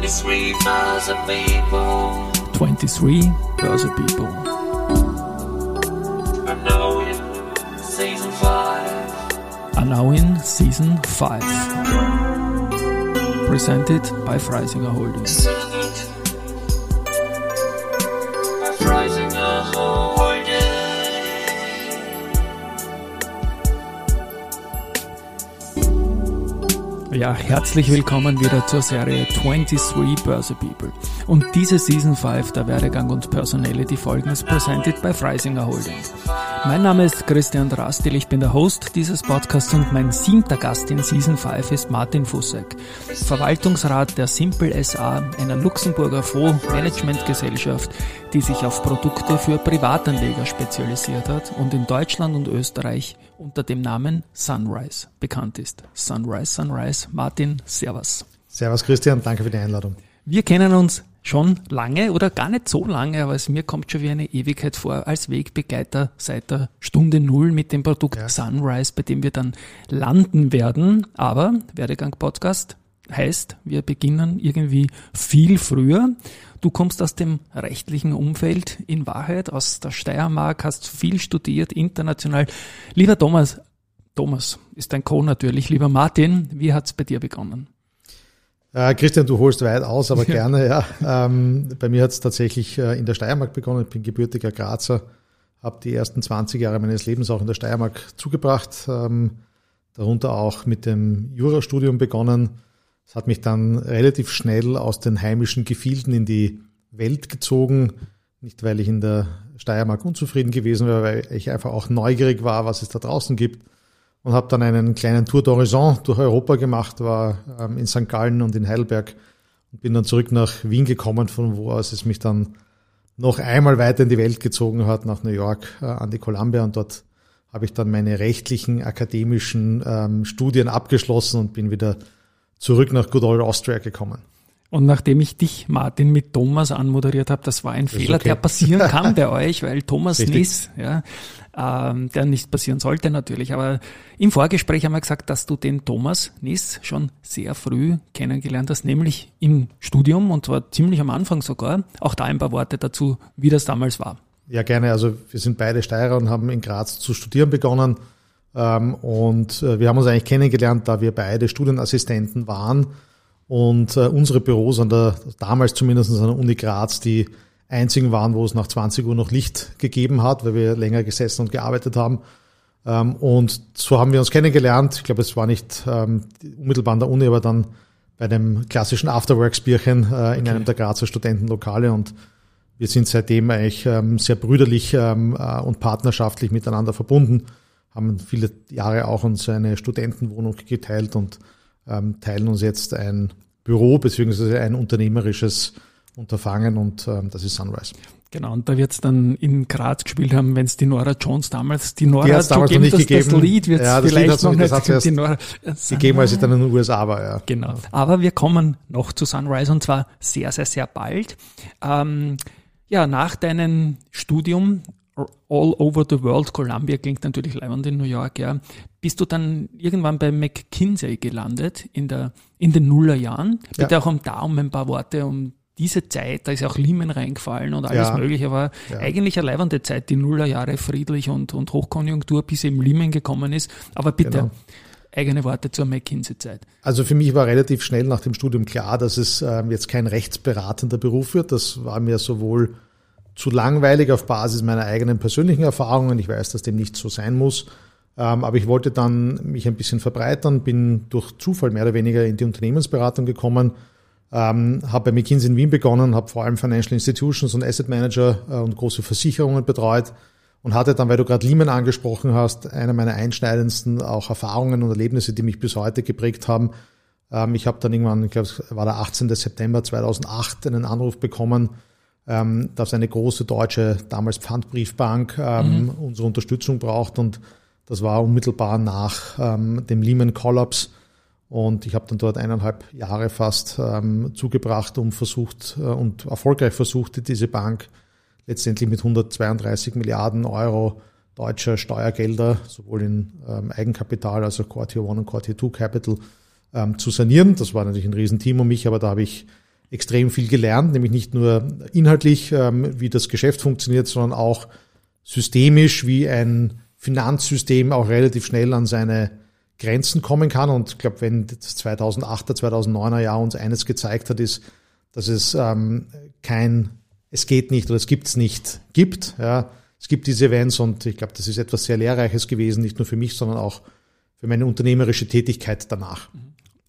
23 Börse People. 23 Börse People. I know it. Season 5. Are now in season 5. Presented by Freisinger Holdings. Ja, herzlich willkommen wieder zur Serie 23 Börse People. Und diese Season 5 der Werdegang und Personality Folgen ist presented by Freisinger Holdings. Mein Name ist Christian Drastil, ich bin der Host dieses Podcasts und mein siebter Gast in Season 5 ist Martin Fussek, Verwaltungsrat der Simple SA, einer Luxemburger Fondsmanagementgesellschaft, die sich auf Produkte für Privatanleger spezialisiert hat und in Deutschland und Österreich unter dem Namen Sunrise bekannt ist. Sunrise, Sunrise. Martin, Servus. Servus Christian, danke für die Einladung. Wir kennen uns schon lange oder gar nicht so lange, aber es mir kommt schon wie eine Ewigkeit vor als Wegbegleiter seit der Stunde Null mit dem Produkt Ja. Sunrise, bei dem wir dann landen werden. Aber Werdegang Podcast heißt, wir beginnen irgendwie viel früher. Du kommst aus dem rechtlichen Umfeld in Wahrheit, aus der Steiermark, hast viel studiert, international. Lieber Thomas, Thomas ist dein Co natürlich, lieber Martin, wie hat's bei dir begonnen? Äh, Christian, du holst weit aus, aber gerne, ja. Ähm, bei mir hat es tatsächlich äh, in der Steiermark begonnen. Ich bin gebürtiger Grazer, habe die ersten 20 Jahre meines Lebens auch in der Steiermark zugebracht, ähm, darunter auch mit dem Jurastudium begonnen. Es hat mich dann relativ schnell aus den heimischen Gefilden in die Welt gezogen. Nicht, weil ich in der Steiermark unzufrieden gewesen wäre, weil ich einfach auch neugierig war, was es da draußen gibt. Und habe dann einen kleinen Tour d'Horizon durch Europa gemacht, war ähm, in St. Gallen und in Heidelberg und bin dann zurück nach Wien gekommen, von wo aus es mich dann noch einmal weiter in die Welt gezogen hat, nach New York äh, an die Columbia. Und dort habe ich dann meine rechtlichen, akademischen ähm, Studien abgeschlossen und bin wieder zurück nach Good Old Austria gekommen. Und nachdem ich dich, Martin, mit Thomas anmoderiert habe, das war ein ist Fehler, okay. der passieren kann bei euch, weil Thomas Richtig. Niss, ja, ähm, der nicht passieren sollte natürlich, aber im Vorgespräch haben wir gesagt, dass du den Thomas Niss schon sehr früh kennengelernt hast, nämlich im Studium und zwar ziemlich am Anfang sogar. Auch da ein paar Worte dazu, wie das damals war. Ja, gerne. Also wir sind beide Steirer und haben in Graz zu studieren begonnen. Ähm, und äh, wir haben uns eigentlich kennengelernt, da wir beide Studienassistenten waren. Und äh, unsere Büros an der, damals zumindest an der Uni Graz, die einzigen waren, wo es nach 20 Uhr noch Licht gegeben hat, weil wir länger gesessen und gearbeitet haben. Ähm, und so haben wir uns kennengelernt. Ich glaube, es war nicht ähm, unmittelbar an der Uni, aber dann bei einem klassischen Afterworks-Bierchen äh, in einem der Grazer Studentenlokale und wir sind seitdem eigentlich ähm, sehr brüderlich äh, und partnerschaftlich miteinander verbunden, haben viele Jahre auch uns eine Studentenwohnung geteilt und teilen uns jetzt ein Büro beziehungsweise ein unternehmerisches Unterfangen und ähm, das ist Sunrise. Genau, und da wird's dann in Graz gespielt haben, wenn es die Nora Jones damals, die Nora Die hat's damals noch nicht das, gegeben. das Lied wird Ja, Lied vielleicht hat's noch nicht, das hat's die erst Nora, Gegeben, als ich dann in den USA war, ja. Genau. Aber wir kommen noch zu Sunrise und zwar sehr, sehr, sehr bald. Ähm, ja, nach deinem Studium All Over the World, Columbia klingt natürlich leibend in New York, ja, bist du dann irgendwann bei McKinsey gelandet in der in den Nullerjahren. Ja. Bitte auch um da um ein paar Worte um diese Zeit, da ist auch Lehman reingefallen und alles Ja. mögliche, war Ja. eigentlich eine leibende Zeit, die Nullerjahre friedlich und, und Hochkonjunktur, bis eben Lehman gekommen ist. Aber bitte, Genau. eigene Worte zur McKinsey-Zeit. Also für mich war relativ schnell nach dem Studium klar, dass es ähm, jetzt kein rechtsberatender Beruf wird. Das war mir sowohl zu langweilig auf Basis meiner eigenen persönlichen Erfahrungen. Ich weiß, dass dem nicht so sein muss. Ähm, aber ich wollte dann mich ein bisschen verbreitern, bin durch Zufall mehr oder weniger in die Unternehmensberatung gekommen, ähm, habe bei McKinsey in Wien begonnen, habe vor allem Financial Institutions und Asset Manager äh, und große Versicherungen betreut und hatte dann, weil du gerade Lehman angesprochen hast, eine meiner einschneidendsten auch Erfahrungen und Erlebnisse, die mich bis heute geprägt haben. Ähm, ich habe dann irgendwann, ich glaube, es war der 18. September 2008, einen Anruf bekommen, ähm, dass eine große deutsche, damals Pfandbriefbank, ähm, unsere Unterstützung braucht und das war unmittelbar nach ähm, dem Lehman Collapse. Und ich habe dann dort eineinhalb Jahre fast ähm, zugebracht und versucht äh, und erfolgreich versucht, diese Bank letztendlich mit 132 Milliarden Euro deutscher Steuergelder, sowohl in ähm, Eigenkapital, also Core Tier 1 und Core Tier 2 Capital, ähm, zu sanieren. Das war natürlich ein Riesenteam um mich, aber da habe ich extrem viel gelernt, nämlich nicht nur inhaltlich, ähm, wie das Geschäft funktioniert, sondern auch systemisch, wie ein Finanzsystem auch relativ schnell an seine Grenzen kommen kann. Und ich glaube, wenn das 2008er, 2009er Jahr uns eines gezeigt hat, ist, dass es ähm, kein, es geht nicht oder es gibt's nicht gibt. Ja, es gibt diese Events und ich glaube, das ist etwas sehr Lehrreiches gewesen, nicht nur für mich, sondern auch für meine unternehmerische Tätigkeit danach.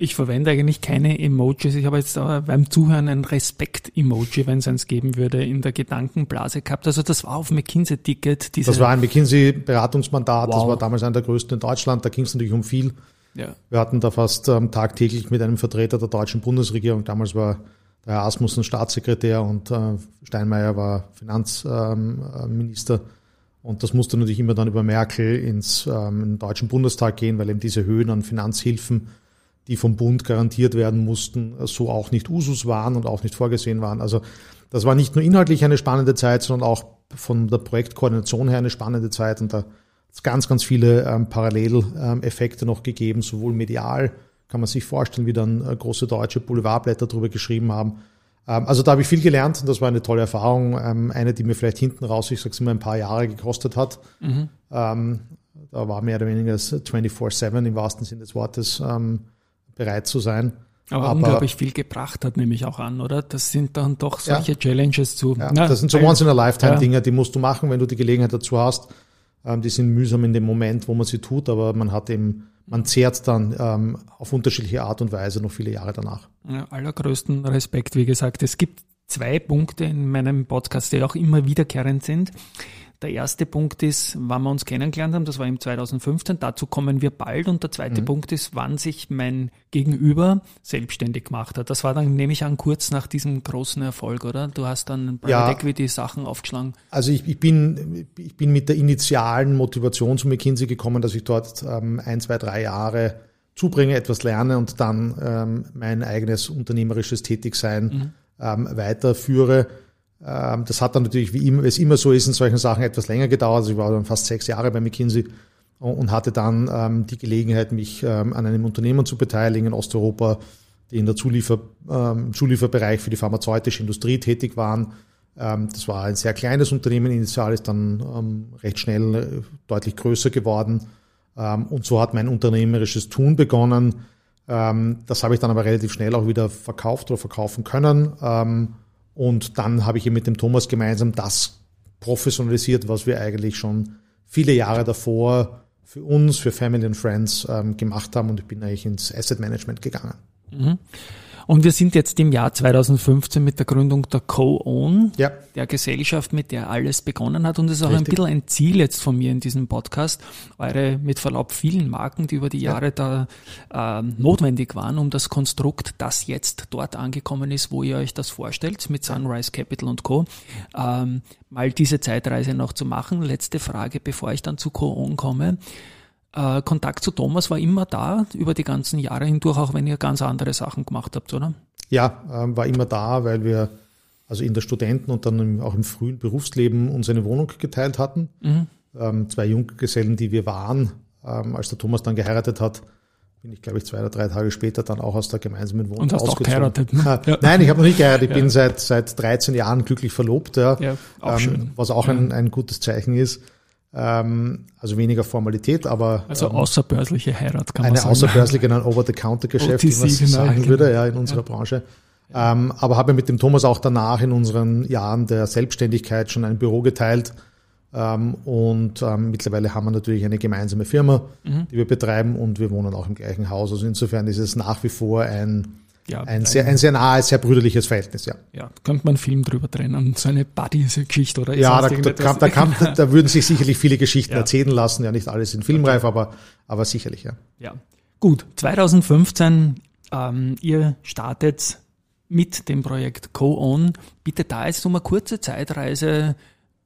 Ich verwende eigentlich keine Emojis. Ich habe jetzt aber beim Zuhören ein Respekt-Emoji, wenn es eins geben würde, in der Gedankenblase gehabt. Also das war auf McKinsey-Ticket. Das war ein McKinsey-Beratungsmandat. Wow. Das war damals einer der größten in Deutschland. Da ging es natürlich um viel. Ja. Wir hatten da fast ähm, tagtäglich mit einem Vertreter der deutschen Bundesregierung. Damals war der Herr Asmussen Staatssekretär und äh, Steinmeier war Finanzminister. Ähm, und das musste natürlich immer dann über Merkel ins ähm, Deutschen Bundestag gehen, weil eben diese Höhen an Finanzhilfen die vom Bund garantiert werden mussten, so auch nicht Usus waren und auch nicht vorgesehen waren. Also das war nicht nur inhaltlich eine spannende Zeit, sondern auch von der Projektkoordination her eine spannende Zeit und da hat es ganz, ganz viele ähm, Paralleleffekte noch gegeben, sowohl medial, kann man sich vorstellen, wie dann äh, große deutsche Boulevardblätter darüber geschrieben haben. Ähm, also da habe ich viel gelernt und das war eine tolle Erfahrung, ähm, eine, die mir vielleicht hinten raus, ich sage es immer, ein paar Jahre gekostet hat. Mhm. Ähm, da war mehr oder weniger 24-7 im wahrsten Sinne des Wortes bereit zu sein. Aber, aber, unglaublich viel gebracht hat, nehme ich auch an, oder? Das sind dann doch solche ja, Challenges zu. Ja, na, das sind so Once-in-a-Lifetime-Dinge, ja. die musst du machen, wenn du die Gelegenheit dazu hast. Ähm, die sind mühsam in dem Moment, wo man sie tut, aber man hat eben, man zehrt dann ähm, auf unterschiedliche Art und Weise noch viele Jahre danach. Ja, allergrößten Respekt, wie gesagt. Es gibt zwei Punkte in meinem Podcast, die auch immer wiederkehrend sind. Der erste Punkt ist, wann wir uns kennengelernt haben, das war im 2015, dazu kommen wir bald. Und der zweite mhm. Punkt ist, wann sich mein Gegenüber selbstständig gemacht hat. Das war dann, nehme ich an, kurz nach diesem großen Erfolg, oder? Du hast dann Private ja, Equity Sachen aufgeschlagen. Also ich, ich, bin, ich bin mit der initialen Motivation zu McKinsey gekommen, dass ich dort ähm, ein, zwei, drei Jahre zubringe, etwas lerne und dann ähm, mein eigenes unternehmerisches Tätigsein mhm. ähm, weiterführe. Ähm, das hat dann natürlich, wie es immer so ist, in solchen Sachen etwas länger gedauert. Also ich war dann fast sechs Jahre bei McKinsey und hatte dann ähm, die Gelegenheit, mich ähm, an einem Unternehmen zu beteiligen in Osteuropa, die in der Zuliefer, Zulieferbereich für die pharmazeutische Industrie tätig waren. Das war ein sehr kleines Unternehmen, initial ist dann recht schnell äh, deutlich größer geworden. Und so hat mein unternehmerisches Tun begonnen. Das habe ich dann aber relativ schnell auch wieder verkauft oder verkaufen können. Und dann habe ich eben mit dem Thomas gemeinsam das professionalisiert, was wir eigentlich schon viele Jahre davor für uns, für Family and Friends ähm, gemacht haben. Und ich bin eigentlich ins Asset Management gegangen. Mhm. Und wir sind jetzt im Jahr 2015 mit der Gründung der Co-Own, ja. der Gesellschaft, mit der alles begonnen hat. Und es ist auch Richtig. ein bisschen ein Ziel jetzt von mir in diesem Podcast, eure mit Verlaub vielen Marken, die über die Jahre ja. da äh, notwendig waren, um das Konstrukt, das jetzt dort angekommen ist, wo ihr euch das vorstellt, mit Sunrise Capital und Co., ähm, mal diese Zeitreise noch zu machen. Letzte Frage, bevor ich dann zu Co-Own komme. Äh, Kontakt zu Thomas war immer da über die ganzen Jahre hindurch, auch wenn ihr ganz andere Sachen gemacht habt, oder? Ja, ähm, war immer da, weil wir also in der Studenten- und dann auch im frühen Berufsleben uns eine Wohnung geteilt hatten. Mhm. Ähm, zwei Junggesellen, die wir waren, ähm, als der Thomas dann geheiratet hat, bin ich, glaube ich, zwei oder drei Tage später dann auch aus der gemeinsamen Wohnung Und hast ausgezogen. auch geheiratet? Ne? Ja. Nein, ich habe noch nicht geheiratet. Ich ja. bin seit, seit 13 Jahren glücklich verlobt, ja, ja auch ähm, schön. was auch ein, ein gutes Zeichen ist. Ähm, also weniger Formalität, aber. Also ähm, außerbörsliche Heirat kann man sagen. Eine außerbörsliche, ein Over-the-Counter-Geschäft, wie man genau, sagen genau. würde, ja, in unserer ja. Branche. Ähm, aber habe mit dem Thomas auch danach in unseren Jahren der Selbstständigkeit schon ein Büro geteilt. Ähm, und ähm, mittlerweile haben wir natürlich eine gemeinsame Firma, mhm. die wir betreiben und wir wohnen auch im gleichen Haus. Also insofern ist es nach wie vor ein ja, ein, sehr, ein sehr nahes, sehr brüderliches Verhältnis, ja. Ja, könnte man einen Film drüber trennen, so eine Buddy-Geschichte oder Ja, da, da, kann, da, kann, da würden sich sicherlich viele Geschichten ja. erzählen lassen, ja nicht alles in filmreif, aber, aber sicherlich, ja. Ja, gut, 2015, ähm, ihr startet mit dem Projekt Co-Own. Bitte da jetzt um eine kurze Zeitreise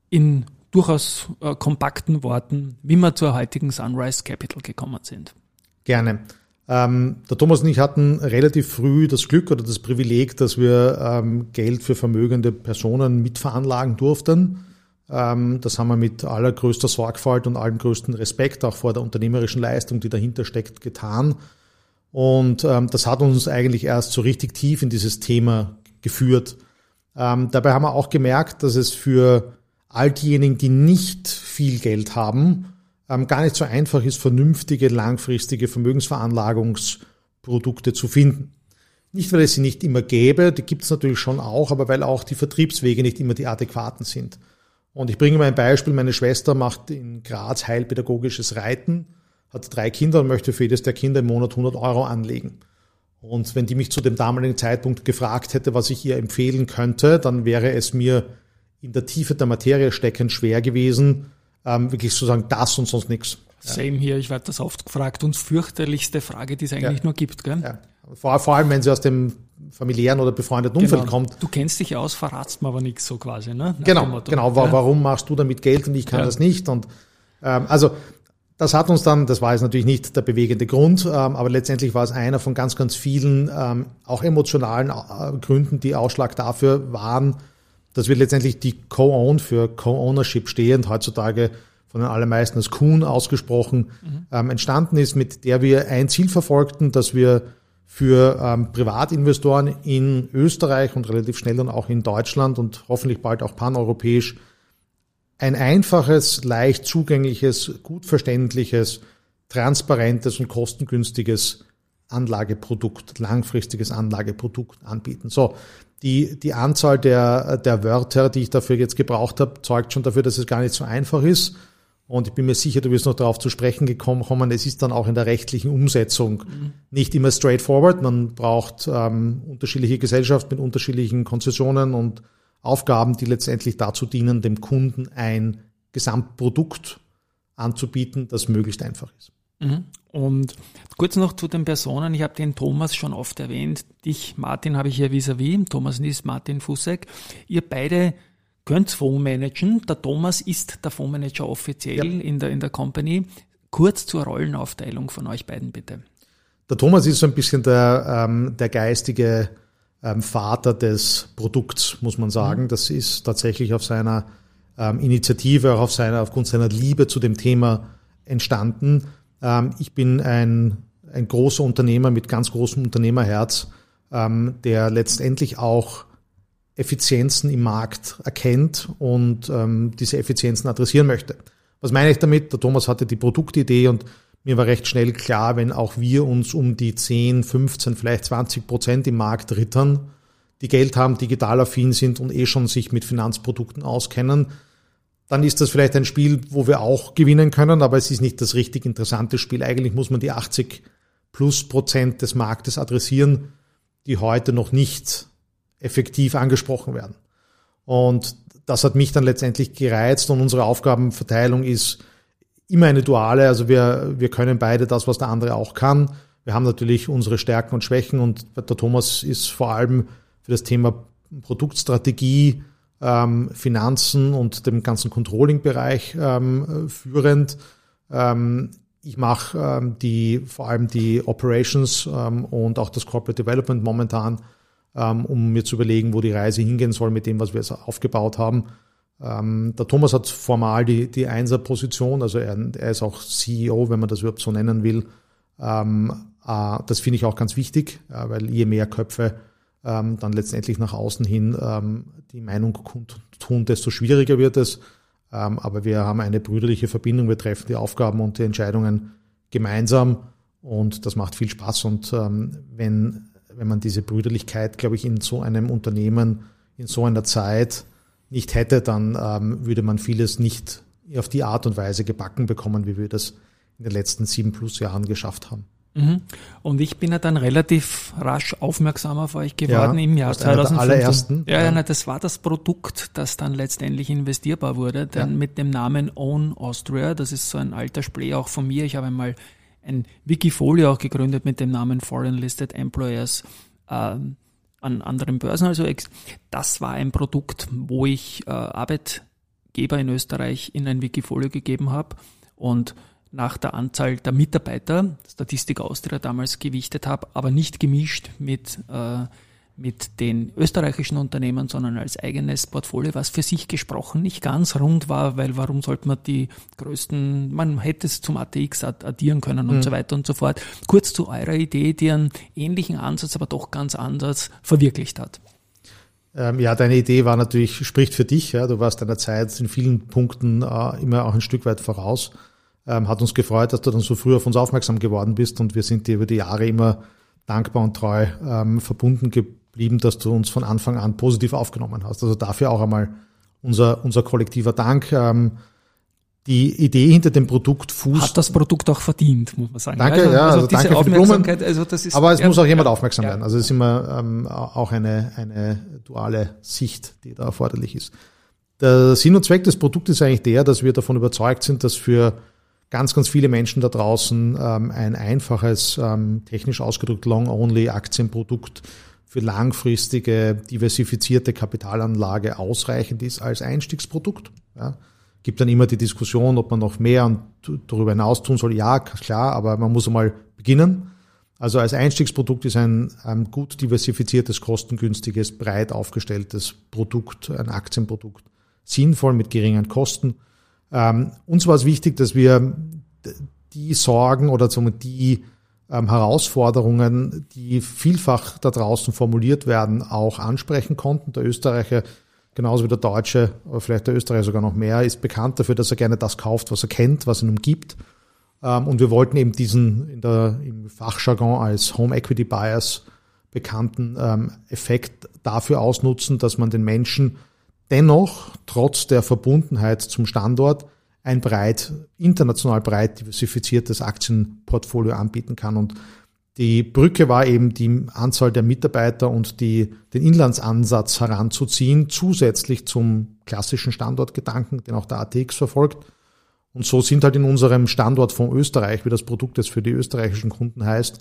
in durchaus äh, kompakten Worten, wie wir zur heutigen Sunrise Capital gekommen sind. Gerne. Ähm, der Thomas und ich hatten relativ früh das Glück oder das Privileg, dass wir ähm, Geld für vermögende Personen mitveranlagen durften. Ähm, das haben wir mit allergrößter Sorgfalt und allem größten Respekt auch vor der unternehmerischen Leistung, die dahinter steckt, getan. Und ähm, das hat uns eigentlich erst so richtig tief in dieses Thema geführt. Ähm, dabei haben wir auch gemerkt, dass es für all diejenigen, die nicht viel Geld haben, ähm, gar nicht so einfach ist, vernünftige, langfristige Vermögensveranlagungsprodukte zu finden. Nicht, weil es sie nicht immer gäbe, die gibt es natürlich schon auch, aber weil auch die Vertriebswege nicht immer die adäquaten sind. Und ich bringe mal ein Beispiel. Meine Schwester macht in Graz heilpädagogisches Reiten, hat drei Kinder und möchte für jedes der Kinder im Monat 100 Euro anlegen. Und wenn die mich zu dem damaligen Zeitpunkt gefragt hätte, was ich ihr empfehlen könnte, dann wäre es mir in der Tiefe der Materie steckend schwer gewesen, ähm, wirklich zu sagen, das und sonst nichts. Same hier, ich werde das oft gefragt. Und fürchterlichste Frage, die es eigentlich ja. nur gibt. Gell? Ja. Vor, vor, allem, wenn sie aus dem familiären oder befreundeten Umfeld genau. kommt. Du kennst dich aus, verratst mir aber nichts so quasi. Ne? genau, genau. Ja. Warum machst du damit Geld und ich kann das nicht? Und ähm, also das hat uns dann, das war jetzt natürlich nicht der bewegende Grund, ähm, aber letztendlich war es einer von ganz, ganz vielen ähm, auch emotionalen äh, Gründen, die Ausschlag dafür waren, dass wir letztendlich die Co-Own für Co-Ownership stehend heutzutage von den allermeisten als Kuhn ausgesprochen mhm. ähm, entstanden ist, mit der wir ein Ziel verfolgten, dass wir für ähm, Privatinvestoren in Österreich und relativ schnell dann auch in Deutschland und hoffentlich bald auch paneuropäisch ein einfaches, leicht zugängliches, gut verständliches, transparentes und kostengünstiges Anlageprodukt, langfristiges Anlageprodukt anbieten. So, die, die Anzahl der, der Wörter, die ich dafür jetzt gebraucht habe, zeugt schon dafür, dass es gar nicht so einfach ist. Und ich bin mir sicher, du wirst noch darauf zu sprechen gekommen. Es ist dann auch in der rechtlichen Umsetzung mhm. nicht immer straightforward. Man braucht ähm, unterschiedliche Gesellschaften mit unterschiedlichen Konzessionen und Aufgaben, die letztendlich dazu dienen, dem Kunden ein Gesamtprodukt anzubieten, das möglichst einfach ist. Mhm. Und kurz noch zu den Personen. Ich habe den Thomas schon oft erwähnt. Dich, Martin, habe ich hier vis-à-vis. -vis. Thomas ist Martin Fussek. Ihr beide könnt Fonds managen. Der Thomas ist der Fondsmanager offiziell ja. in, der, in der Company. Kurz zur Rollenaufteilung von euch beiden, bitte. Der Thomas ist so ein bisschen der, ähm, der geistige ähm, Vater des Produkts, muss man sagen. Mhm. Das ist tatsächlich auf seiner ähm, Initiative, auch auf seiner, aufgrund seiner Liebe zu dem Thema entstanden. Ähm, ich bin ein, ein großer Unternehmer mit ganz großem Unternehmerherz, ähm, der letztendlich auch Effizienzen im Markt erkennt und ähm, diese Effizienzen adressieren möchte. Was meine ich damit? Der Thomas hatte die Produktidee und mir war recht schnell klar, wenn auch wir uns um die 10, 15, vielleicht 20 Prozent im Markt rittern, die Geld haben, digital affin sind und eh schon sich mit Finanzprodukten auskennen, dann ist das vielleicht ein Spiel, wo wir auch gewinnen können, aber es ist nicht das richtig interessante Spiel. Eigentlich muss man die 80 plus Prozent des Marktes adressieren, die heute noch nicht effektiv angesprochen werden. Und das hat mich dann letztendlich gereizt und unsere Aufgabenverteilung ist, immer eine duale. Also wir, wir können beide das, was der andere auch kann. Wir haben natürlich unsere Stärken und Schwächen und der Thomas ist vor allem für das Thema Produktstrategie, ähm, Finanzen und dem ganzen Controlling-Bereich ähm, führend. Ähm, ich mache ähm, die vor allem die Operations ähm, und auch das Corporate Development momentan, ähm, um mir zu überlegen, wo die Reise hingehen soll mit dem, was wir jetzt aufgebaut haben. Ähm, der Thomas hat formal die, die Einser-Position, also er, er, ist auch CEO, wenn man das überhaupt so nennen will. Ähm, äh, das finde ich auch ganz wichtig, äh, weil je mehr Köpfe ähm, dann letztendlich nach außen hin ähm, die Meinung kundtun, desto schwieriger wird es. Ähm, aber wir haben eine brüderliche Verbindung, wir treffen die Aufgaben und die Entscheidungen gemeinsam und das macht viel Spaß. Und ähm, wenn, wenn man diese Brüderlichkeit, glaube ich, in so einem Unternehmen, in so einer Zeit, nicht hätte, dann ähm, würde man vieles nicht auf die Art und Weise gebacken bekommen, wie wir das in den letzten sieben plus Jahren geschafft haben. Mhm. Und ich bin ja dann relativ rasch aufmerksam auf euch geworden ja, im Jahr 2015. Allerersten, ja, ja. Na, das war das Produkt, das dann letztendlich investierbar wurde, dann ja. mit dem Namen Own Austria. Das ist so ein alter Spray auch von mir. Ich habe einmal ein Wikifolio auch gegründet mit dem Namen Foreign Listed Employers. Ähm, an anderen Börsen. Also das war ein Produkt, wo ich äh, Arbeitgeber in Österreich in ein Wikifolio gegeben habe und nach der Anzahl der Mitarbeiter, Statistik Austria damals gewichtet habe, aber nicht gemischt mit äh, mit den österreichischen Unternehmen, sondern als eigenes Portfolio, was für sich gesprochen nicht ganz rund war, weil warum sollte man die größten, man hätte es zum ATX addieren können und mhm. so weiter und so fort. Kurz zu eurer Idee, die einen ähnlichen Ansatz, aber doch ganz anders verwirklicht hat. Ähm, ja, deine Idee war natürlich, spricht für dich. Ja. Du warst deiner Zeit in vielen Punkten äh, immer auch ein Stück weit voraus. Ähm, hat uns gefreut, dass du dann so früh auf uns aufmerksam geworden bist und wir sind dir über die Jahre immer dankbar und treu ähm, verbunden geblieben, dass du uns von Anfang an positiv aufgenommen hast. Also dafür auch einmal unser, unser kollektiver Dank. Ähm, die Idee hinter dem Produkt fußt. Hat das Produkt auch verdient, muss man sagen. Danke, also, ja, also, also danke für die Aufmerksamkeit, also das ist, Aber es ja, muss auch jemand ja, aufmerksam ja. werden. Also es ist immer ähm, auch eine, eine duale Sicht, die da erforderlich ist. Der Sinn und Zweck des Produktes ist eigentlich der, dass wir davon überzeugt sind, dass für ganz, ganz viele Menschen da draußen ähm, ein einfaches, ähm, technisch ausgedrückt Long-Only-Aktienprodukt für langfristige, diversifizierte Kapitalanlage ausreichend ist als Einstiegsprodukt. Ja. Gibt dann immer die Diskussion, ob man noch mehr und darüber hinaus tun soll. Ja, klar, aber man muss einmal beginnen. Also als Einstiegsprodukt ist ein, ein gut diversifiziertes, kostengünstiges, breit aufgestelltes Produkt, ein Aktienprodukt, sinnvoll mit geringen Kosten. Ähm, uns war es wichtig, dass wir die Sorgen oder die ähm, Herausforderungen, die vielfach da draußen formuliert werden, auch ansprechen konnten. Der Österreicher, genauso wie der Deutsche, aber vielleicht der Österreicher sogar noch mehr, ist bekannt dafür, dass er gerne das kauft, was er kennt, was ihn umgibt. Ähm, und wir wollten eben diesen in der, im Fachjargon als Home Equity Bias bekannten ähm, Effekt dafür ausnutzen, dass man den Menschen dennoch trotz der Verbundenheit zum Standort ein breit, international breit diversifiziertes Aktienportfolio anbieten kann. Und die Brücke war eben die Anzahl der Mitarbeiter und die, den Inlandsansatz heranzuziehen, zusätzlich zum klassischen Standortgedanken, den auch der ATX verfolgt. Und so sind halt in unserem Standort von Österreich, wie das Produkt jetzt für die österreichischen Kunden heißt,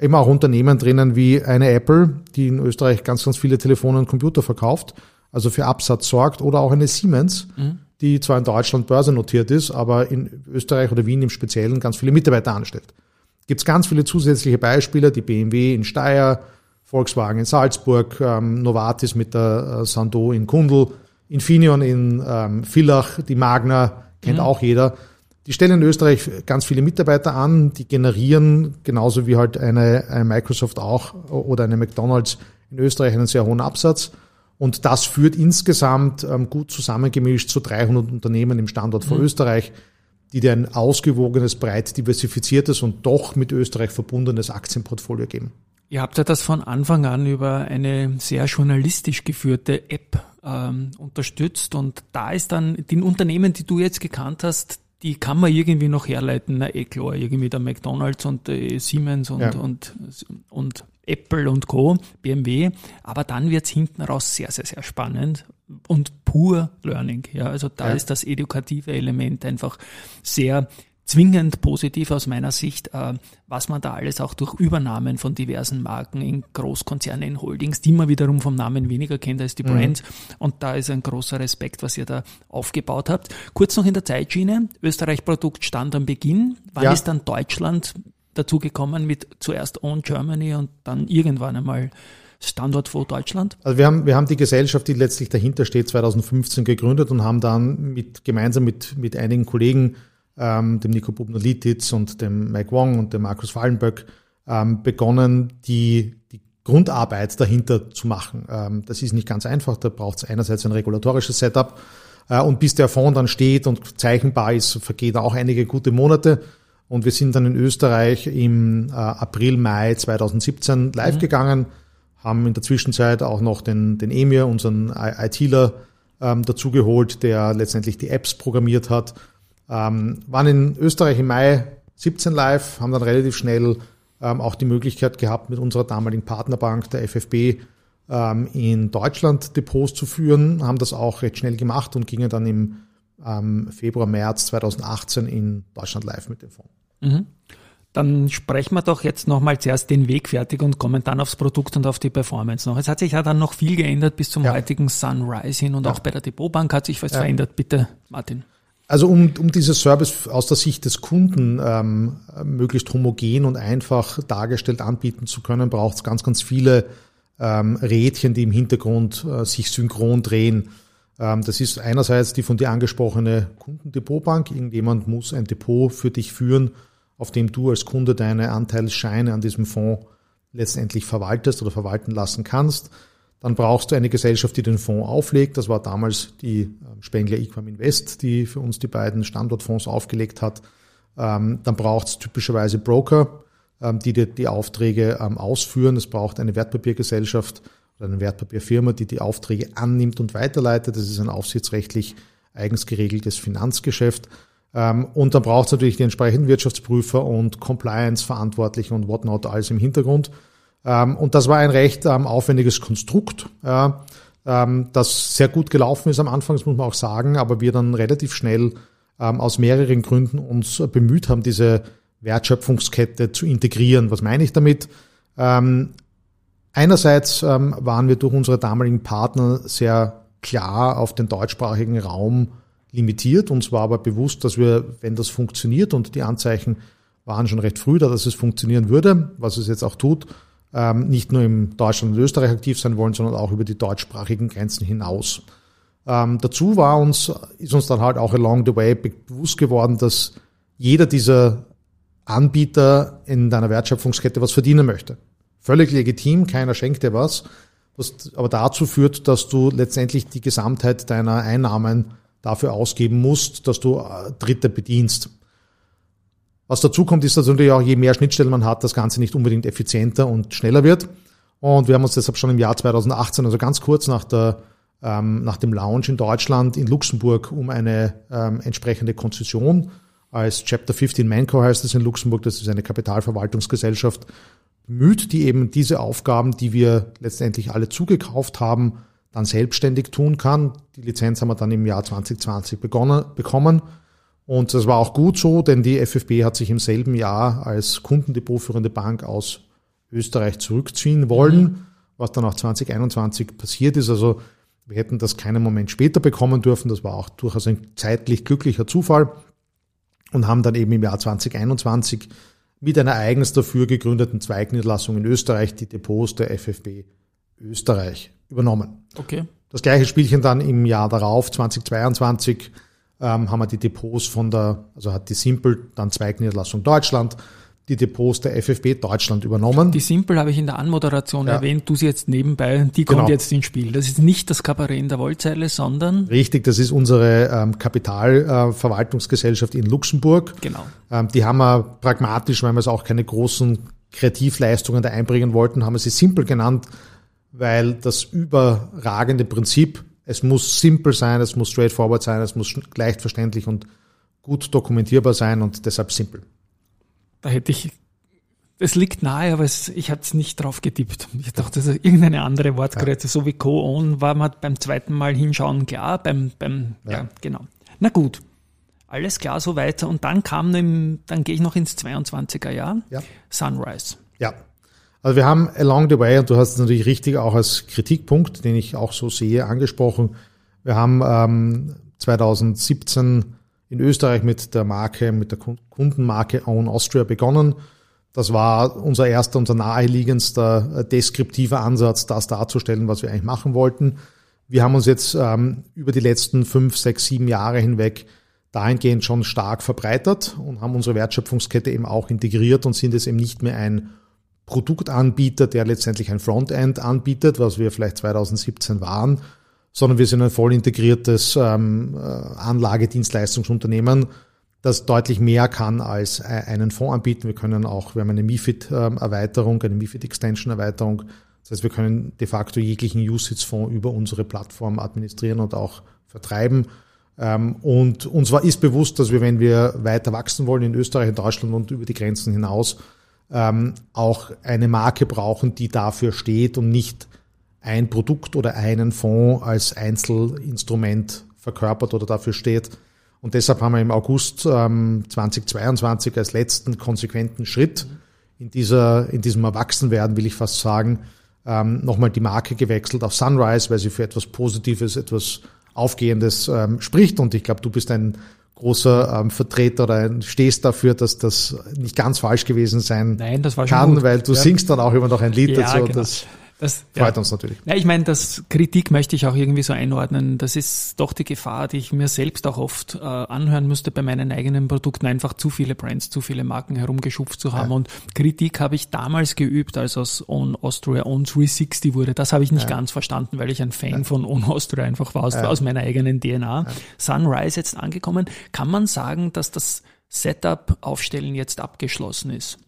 eben auch Unternehmen drinnen wie eine Apple, die in Österreich ganz, ganz viele Telefone und Computer verkauft, also für Absatz sorgt, oder auch eine Siemens, mhm. die zwar in Deutschland börsennotiert ist, aber in Österreich oder Wien im Speziellen ganz viele Mitarbeiter anstellt. Gibt es ganz viele zusätzliche Beispiele, die BMW in Steyr, Volkswagen in Salzburg, ähm, Novartis mit der äh, Sando in Kundl, Infineon in ähm, Villach, die Magna, kennt mhm. auch jeder. Die stellen in Österreich ganz viele Mitarbeiter an, die generieren genauso wie halt eine, eine Microsoft auch oder eine McDonald's in Österreich einen sehr hohen Absatz. Und das führt insgesamt ähm, gut zusammengemischt zu 300 Unternehmen im Standort von mhm. Österreich, die dir ein ausgewogenes, breit diversifiziertes und doch mit Österreich verbundenes Aktienportfolio geben. Ihr habt ja das von Anfang an über eine sehr journalistisch geführte App ähm, unterstützt und da ist dann den Unternehmen, die du jetzt gekannt hast, die kann man irgendwie noch herleiten, na eh klar, irgendwie der McDonalds und äh, Siemens und, ja. und, und Apple und Co., BMW, aber dann wird's hinten raus sehr, sehr, sehr spannend und pur Learning. Ja, also da ja. ist das edukative Element einfach sehr zwingend positiv aus meiner Sicht, äh, was man da alles auch durch Übernahmen von diversen Marken in Großkonzernen, in Holdings, die man wiederum vom Namen weniger kennt als die mhm. Brands. Und da ist ein großer Respekt, was ihr da aufgebaut habt. Kurz noch in der Zeitschiene. Österreich-Produkt stand am Beginn. Wann ja. ist dann Deutschland dazugekommen mit zuerst Own Germany und dann irgendwann einmal Standort vor Deutschland? Also wir haben, wir haben die Gesellschaft, die letztlich dahinter steht, 2015 gegründet und haben dann mit, gemeinsam mit, mit einigen Kollegen, ähm, dem Nico Bubner-Lititz und dem Mike Wong und dem Markus Fallenböck, ähm, begonnen, die, die Grundarbeit dahinter zu machen. Ähm, das ist nicht ganz einfach, da braucht es einerseits ein regulatorisches Setup äh, und bis der Fonds dann steht und zeichenbar ist, vergeht auch einige gute Monate. Und wir sind dann in Österreich im äh, April, Mai 2017 live mhm. gegangen, haben in der Zwischenzeit auch noch den, den Emir, unseren ITler, ähm, dazugeholt, der letztendlich die Apps programmiert hat. Ähm, waren in Österreich im Mai 17 live, haben dann relativ schnell ähm, auch die Möglichkeit gehabt, mit unserer damaligen Partnerbank, der FFB, ähm, in Deutschland Depots zu führen, haben das auch recht schnell gemacht und gingen dann im ähm, Februar, März 2018 in Deutschland live mit dem Fonds. Mhm. Dann sprechen wir doch jetzt nochmal zuerst den Weg fertig und kommen dann aufs Produkt und auf die Performance noch. Es hat sich ja dann noch viel geändert bis zum ja. heutigen Sunrise hin und ja. auch bei der Depotbank hat sich was ja. verändert. Bitte, Martin. Also um, um dieses Service aus der Sicht des Kunden ähm, möglichst homogen und einfach dargestellt anbieten zu können, braucht es ganz, ganz viele ähm, Rädchen, die im Hintergrund äh, sich synchron drehen. Ähm, das ist einerseits die von dir angesprochene Kundendepotbank. Irgendjemand muss ein Depot für dich führen, auf dem du als Kunde deine Anteilsscheine an diesem Fonds letztendlich verwaltest oder verwalten lassen kannst. Dann brauchst du eine Gesellschaft, die den Fonds auflegt. Das war damals die ähm, Spengler Equam Invest, die für uns die beiden Standortfonds aufgelegt hat. Ähm, dann braucht es typischerweise Broker, die die, die Aufträge ausführen. Es braucht eine Wertpapiergesellschaft eine Wertpapierfirma, die die Aufträge annimmt und weiterleitet. Das ist ein aufsichtsrechtlich eigens geregeltes Finanzgeschäft. Und dann braucht es natürlich die entsprechenden Wirtschaftsprüfer und Compliance-Verantwortliche und whatnot, alles im Hintergrund. Ähm, und das war ein recht ähm, aufwendiges Konstrukt, ähm, das sehr gut gelaufen ist am Anfang, das muss man auch sagen, aber wir dann relativ schnell aus mehreren Gründen uns bemüht haben, diese Wertschöpfungskette zu integrieren. Was meine ich damit? Einerseits waren wir durch unsere damaligen Partner sehr klar auf den deutschsprachigen Raum limitiert. Uns war aber bewusst, dass wir, wenn das funktioniert und die Anzeichen waren schon recht früh da, dass es funktionieren würde, was es jetzt auch tut, ähm, nicht nur in Deutschland und Österreich aktiv sein wollen, sondern auch über die deutschsprachigen Grenzen hinaus. Ähm, dazu war uns, ist uns dann halt auch along the way bewusst geworden, dass jeder dieser Anbieter in deiner Wertschöpfungskette was verdienen möchte. Völlig legitim, keiner schenkt dir was, was aber dazu führt, dass du letztendlich die Gesamtheit deiner Einnahmen dafür ausgeben musst, dass du äh, Dritte bedienst. Was dazu kommt, ist, natürlich auch je mehr Schnittstellen man hat, das Ganze nicht unbedingt effizienter und schneller wird. Und wir haben uns deshalb schon im Jahr 2018, also ganz kurz nach, der, ähm, nach dem Launch in Deutschland, in Luxemburg, um eine ähm, entsprechende Konzession als Chapter 15 Manco heißt es in Luxemburg, das ist eine Kapitalverwaltungsgesellschaft, bemüht, die eben diese Aufgaben, die wir letztendlich alle zugekauft haben, dann selbstständig tun kann. Die Lizenz haben wir dann im Jahr 2020 begonnen, bekommen und das war auch gut so, denn die FFB hat sich im selben Jahr als kundendepotführende Bank aus Österreich zurückziehen wollen, mhm. was dann auch 2021 passiert ist. Also wir hätten das keinen Moment später bekommen dürfen. Das war auch durchaus ein zeitlich glücklicher Zufall und haben dann eben im Jahr 2021 mit einer eigens dafür gegründeten Zweigniederlassung in Österreich die Depots der FFB Österreich übernommen. Okay. Das gleiche Spielchen dann im Jahr darauf, 2022, ähm, haben wir die Depots von der, also hat die Simple, dann Zweigniederlassung Deutschland, die Depots der FFB Deutschland übernommen. Die Simple habe ich in der Anmoderation ja. erwähnt, du sie jetzt nebenbei, die kommt genau. jetzt ins Spiel. Das ist nicht das Kabarett in der Wollzeile, sondern... Richtig, das ist unsere ähm, Kapitalverwaltungsgesellschaft äh, in Luxemburg. Genau. Ähm, die haben wir pragmatisch, weil wir es auch keine großen Kreativleistungen da einbringen wollten, haben wir sie Simple genannt, weil das überragende Prinzip es muss simpel sein, es muss straightforward sein, es muss leicht verständlich und gut dokumentierbar sein und deshalb simpel. Da hätte ich, es liegt nahe, aber es, ich habe es nicht drauf getippt. Ich dachte, das ist irgendeine andere Wortgröße, ja. so wie Co-Own war man beim zweiten Mal hinschauen klar, beim, beim, ja. ja, genau. Na gut. Alles klar, so weiter. Und dann kam, im, dann gehe ich noch ins 22er Jahr. Ja. Sunrise. Ja, also wir haben along the way, und du hast es natürlich richtig auch als Kritikpunkt, den ich auch so sehe, angesprochen. Wir haben ähm, 2017 in Österreich mit der Marke, mit der Kundenmarke Own Austria begonnen. Das war unser erster, unser naheliegendster äh, deskriptiver Ansatz, das darzustellen, was wir eigentlich machen wollten. Wir haben uns jetzt ähm, über die letzten fünf, sechs, sieben Jahre hinweg dahingehend schon stark verbreitert und haben unsere Wertschöpfungskette eben auch integriert und sind jetzt eben nicht mehr ein Produktanbieter, der letztendlich ein Frontend anbietet, was wir vielleicht 2017 waren, sondern wir sind ein voll integriertes ähm, äh, Anlagedienstleistungsunternehmen, das deutlich mehr kann als äh, einen Fonds anbieten. Wir können auch, wir haben eine MIFID-Erweiterung, eine MIFID-Extension-Erweiterung. Das heißt, wir können de facto jeglichen USITS-Fonds über unsere Plattform administrieren und auch vertreiben. Ähm, und uns war, ist bewusst, dass wir, wenn wir weiter wachsen wollen in Österreich, in Deutschland und über die Grenzen hinaus, ähm, auch eine Marke brauchen, die dafür steht und nicht ein Produkt oder einen Fonds als Einzelinstrument verkörpert oder dafür steht. Und deshalb haben wir im August ähm, 2022 als letzten konsequenten Schritt in dieser, in diesem Erwachsenwerden, will ich fast sagen, ähm, nochmal die Marke gewechselt auf Sunrise, weil sie für etwas Positives, etwas Aufgehendes ähm, spricht. Und ich glaube, du bist ein großer ähm, Vertreter oder stehst dafür, dass das nicht ganz falsch gewesen sein Nein, kann, weil du ja. singst dann auch immer noch ein Lied ja, dazu. Genau. Das Das freut ja. uns natürlich. Ja, ich meine, das Kritik möchte ich auch irgendwie so einordnen. Das ist doch die Gefahr, die ich mir selbst auch oft äh, anhören müsste bei meinen eigenen Produkten, einfach zu viele Brands, zu viele Marken herumgeschupft zu haben. Ja. Und Kritik habe ich damals geübt, als aus On Austria On 360 wurde. Das habe ich nicht ja. ganz verstanden, weil ich ein Fan von On Austria einfach war, aus, aus meiner eigenen DNA. Sunrise jetzt angekommen. Kann man sagen, dass das Setup aufstellen jetzt abgeschlossen ist?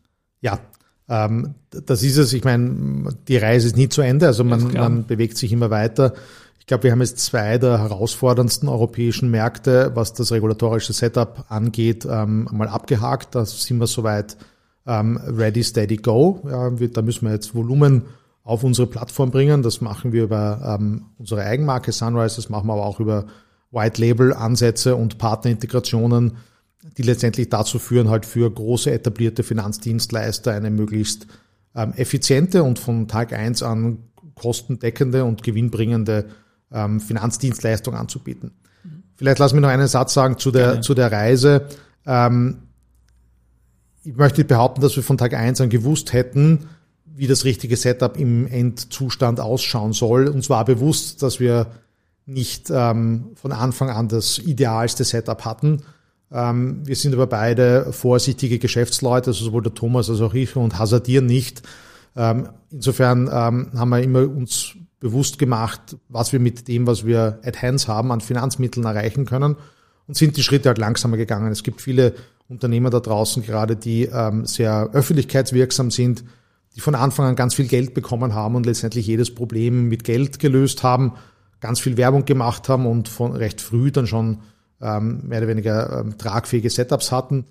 Ja, ähm, das ist es. Ich meine, die Reise ist nie zu Ende. Also man, man bewegt sich immer weiter. Ich glaube, wir haben jetzt zwei der herausforderndsten europäischen Märkte, was das regulatorische Setup angeht, ähm, mal abgehakt. Da sind wir soweit ähm, ready, steady, go. Ja, wir, da müssen wir jetzt Volumen auf unsere Plattform bringen. Das machen wir über ähm, unsere Eigenmarke Sunrise. Das machen wir aber auch über White Label Ansätze und Partnerintegrationen die letztendlich dazu führen, halt für große etablierte Finanzdienstleister eine möglichst ähm, effiziente und von Tag eins an kostendeckende und gewinnbringende ähm, Finanzdienstleistung anzubieten. Mhm. Vielleicht lass mich noch einen Satz sagen zu der, zu der Reise. Ähm, ich möchte behaupten, dass wir von Tag eins an gewusst hätten, wie das richtige Setup im Endzustand ausschauen soll. Uns war bewusst, dass wir nicht ähm, von Anfang an das idealste Setup hatten wir sind aber beide vorsichtige Geschäftsleute, also sowohl der Thomas als auch ich und hasardieren nicht. Ähm, insofern ähm, haben wir immer uns bewusst gemacht, was wir mit dem, was wir at hands haben, an Finanzmitteln erreichen können und sind die Schritte halt langsamer gegangen. Es gibt viele Unternehmer da draußen gerade, die sehr öffentlichkeitswirksam sind, die von Anfang an ganz viel Geld bekommen haben und letztendlich jedes Problem mit Geld gelöst haben, ganz viel Werbung gemacht haben und von recht früh dann schon ähm, mehr oder weniger ähm, tragfähige Setups hatten.